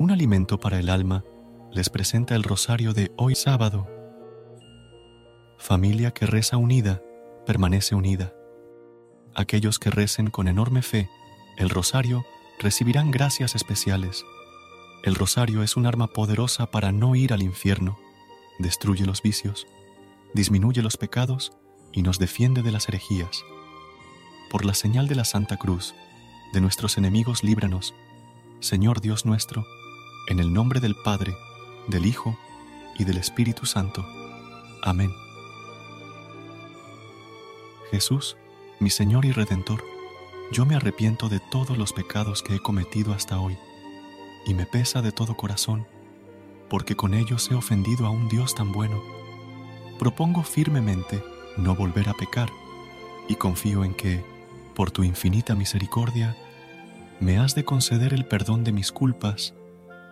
Un alimento para el alma les presenta el rosario de hoy sábado. Familia que reza unida, permanece unida. Aquellos que recen con enorme fe el rosario recibirán gracias especiales. El rosario es un arma poderosa para no ir al infierno, destruye los vicios, disminuye los pecados y nos defiende de las herejías. Por la señal de la Santa Cruz, de nuestros enemigos líbranos, Señor Dios nuestro, en el nombre del Padre, del Hijo y del Espíritu Santo. Amén. Jesús, mi Señor y Redentor, yo me arrepiento de todos los pecados que he cometido hasta hoy, y me pesa de todo corazón, porque con ellos he ofendido a un Dios tan bueno. Propongo firmemente no volver a pecar, y confío en que, por tu infinita misericordia, me has de conceder el perdón de mis culpas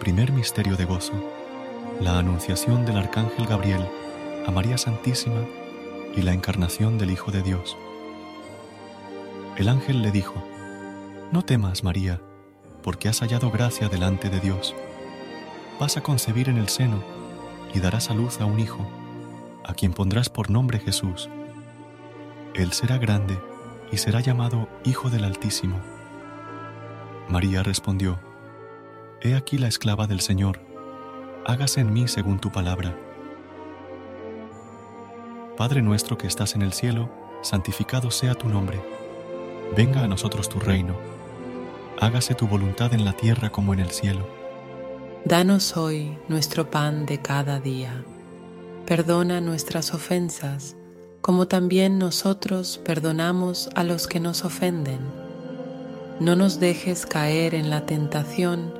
Primer misterio de gozo. La anunciación del Arcángel Gabriel a María Santísima y la encarnación del Hijo de Dios. El ángel le dijo, No temas, María, porque has hallado gracia delante de Dios. Vas a concebir en el seno y darás a luz a un hijo, a quien pondrás por nombre Jesús. Él será grande y será llamado Hijo del Altísimo. María respondió, He aquí la esclava del Señor, hágase en mí según tu palabra. Padre nuestro que estás en el cielo, santificado sea tu nombre. Venga a nosotros tu reino. Hágase tu voluntad en la tierra como en el cielo. Danos hoy nuestro pan de cada día. Perdona nuestras ofensas, como también nosotros perdonamos a los que nos ofenden. No nos dejes caer en la tentación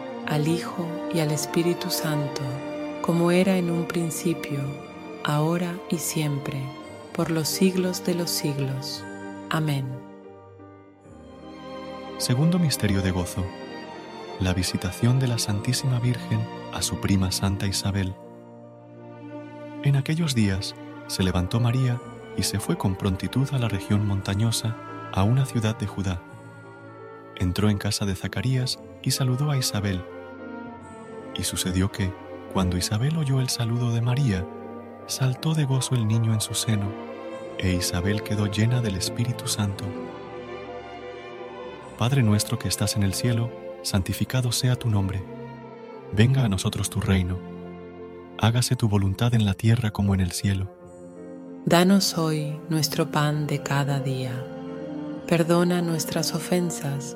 al Hijo y al Espíritu Santo, como era en un principio, ahora y siempre, por los siglos de los siglos. Amén. Segundo Misterio de Gozo. La visitación de la Santísima Virgen a su prima Santa Isabel. En aquellos días se levantó María y se fue con prontitud a la región montañosa, a una ciudad de Judá. Entró en casa de Zacarías y saludó a Isabel. Y sucedió que, cuando Isabel oyó el saludo de María, saltó de gozo el niño en su seno, e Isabel quedó llena del Espíritu Santo. Padre nuestro que estás en el cielo, santificado sea tu nombre. Venga a nosotros tu reino. Hágase tu voluntad en la tierra como en el cielo. Danos hoy nuestro pan de cada día. Perdona nuestras ofensas,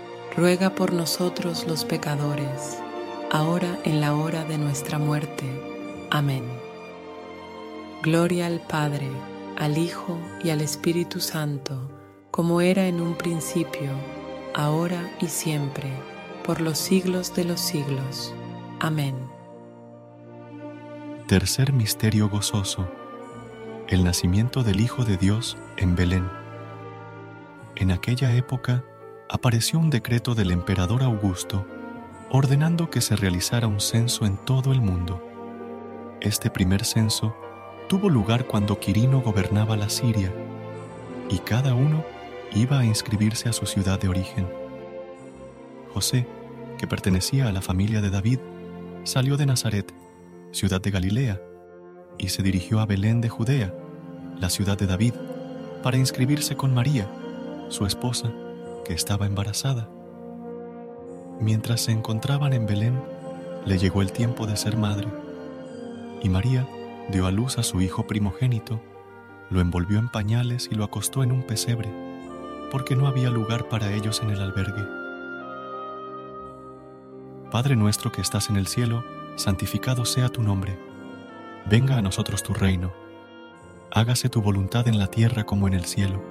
ruega por nosotros los pecadores, ahora en la hora de nuestra muerte. Amén. Gloria al Padre, al Hijo y al Espíritu Santo, como era en un principio, ahora y siempre, por los siglos de los siglos. Amén. Tercer Misterio Gozoso. El nacimiento del Hijo de Dios en Belén. En aquella época apareció un decreto del emperador Augusto ordenando que se realizara un censo en todo el mundo. Este primer censo tuvo lugar cuando Quirino gobernaba la Siria, y cada uno iba a inscribirse a su ciudad de origen. José, que pertenecía a la familia de David, salió de Nazaret, ciudad de Galilea, y se dirigió a Belén de Judea, la ciudad de David, para inscribirse con María, su esposa, estaba embarazada. Mientras se encontraban en Belén, le llegó el tiempo de ser madre, y María dio a luz a su hijo primogénito, lo envolvió en pañales y lo acostó en un pesebre, porque no había lugar para ellos en el albergue. Padre nuestro que estás en el cielo, santificado sea tu nombre. Venga a nosotros tu reino. Hágase tu voluntad en la tierra como en el cielo.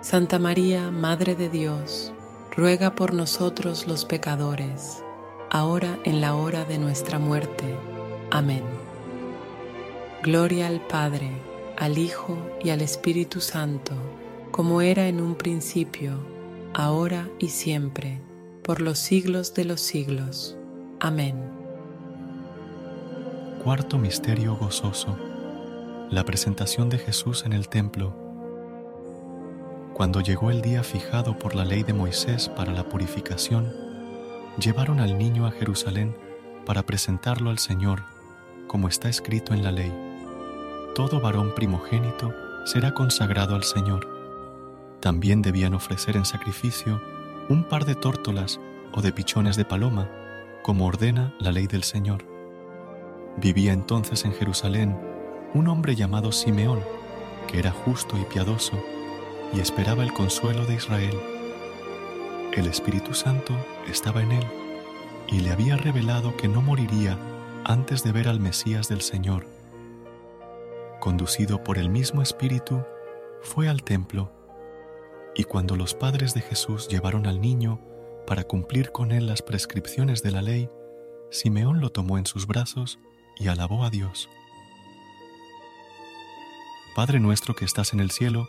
Santa María, Madre de Dios, ruega por nosotros los pecadores, ahora en la hora de nuestra muerte. Amén. Gloria al Padre, al Hijo y al Espíritu Santo, como era en un principio, ahora y siempre, por los siglos de los siglos. Amén. Cuarto Misterio Gozoso. La presentación de Jesús en el templo cuando llegó el día fijado por la ley de Moisés para la purificación, llevaron al niño a Jerusalén para presentarlo al Señor, como está escrito en la ley. Todo varón primogénito será consagrado al Señor. También debían ofrecer en sacrificio un par de tórtolas o de pichones de paloma, como ordena la ley del Señor. Vivía entonces en Jerusalén un hombre llamado Simeón, que era justo y piadoso, y esperaba el consuelo de Israel. El Espíritu Santo estaba en él y le había revelado que no moriría antes de ver al Mesías del Señor. Conducido por el mismo Espíritu, fue al templo y cuando los padres de Jesús llevaron al niño para cumplir con él las prescripciones de la ley, Simeón lo tomó en sus brazos y alabó a Dios. Padre nuestro que estás en el cielo,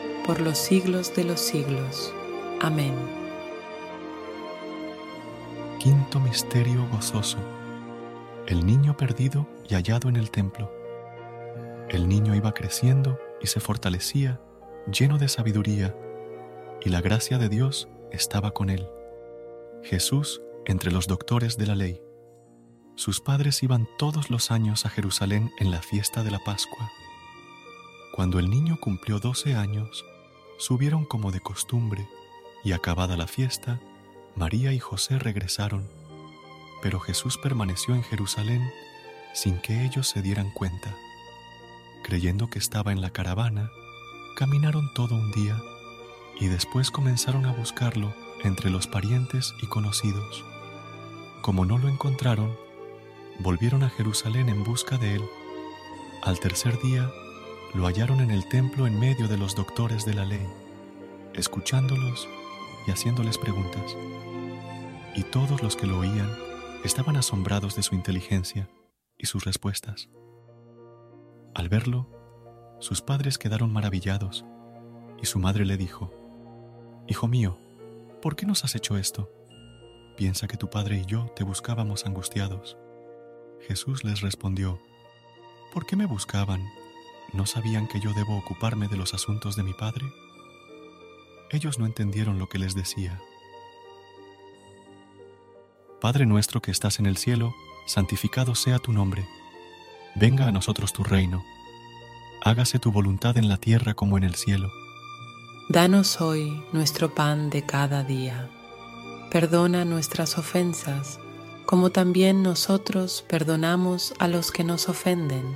por los siglos de los siglos. Amén. Quinto Misterio Gozoso. El niño perdido y hallado en el templo. El niño iba creciendo y se fortalecía, lleno de sabiduría, y la gracia de Dios estaba con él. Jesús entre los doctores de la ley. Sus padres iban todos los años a Jerusalén en la fiesta de la Pascua. Cuando el niño cumplió doce años, subieron como de costumbre, y acabada la fiesta, María y José regresaron. Pero Jesús permaneció en Jerusalén sin que ellos se dieran cuenta. Creyendo que estaba en la caravana, caminaron todo un día y después comenzaron a buscarlo entre los parientes y conocidos. Como no lo encontraron, volvieron a Jerusalén en busca de él. Al tercer día, lo hallaron en el templo en medio de los doctores de la ley, escuchándolos y haciéndoles preguntas. Y todos los que lo oían estaban asombrados de su inteligencia y sus respuestas. Al verlo, sus padres quedaron maravillados y su madre le dijo, Hijo mío, ¿por qué nos has hecho esto? Piensa que tu padre y yo te buscábamos angustiados. Jesús les respondió, ¿por qué me buscaban? ¿No sabían que yo debo ocuparme de los asuntos de mi padre? Ellos no entendieron lo que les decía. Padre nuestro que estás en el cielo, santificado sea tu nombre. Venga a nosotros tu reino. Hágase tu voluntad en la tierra como en el cielo. Danos hoy nuestro pan de cada día. Perdona nuestras ofensas, como también nosotros perdonamos a los que nos ofenden.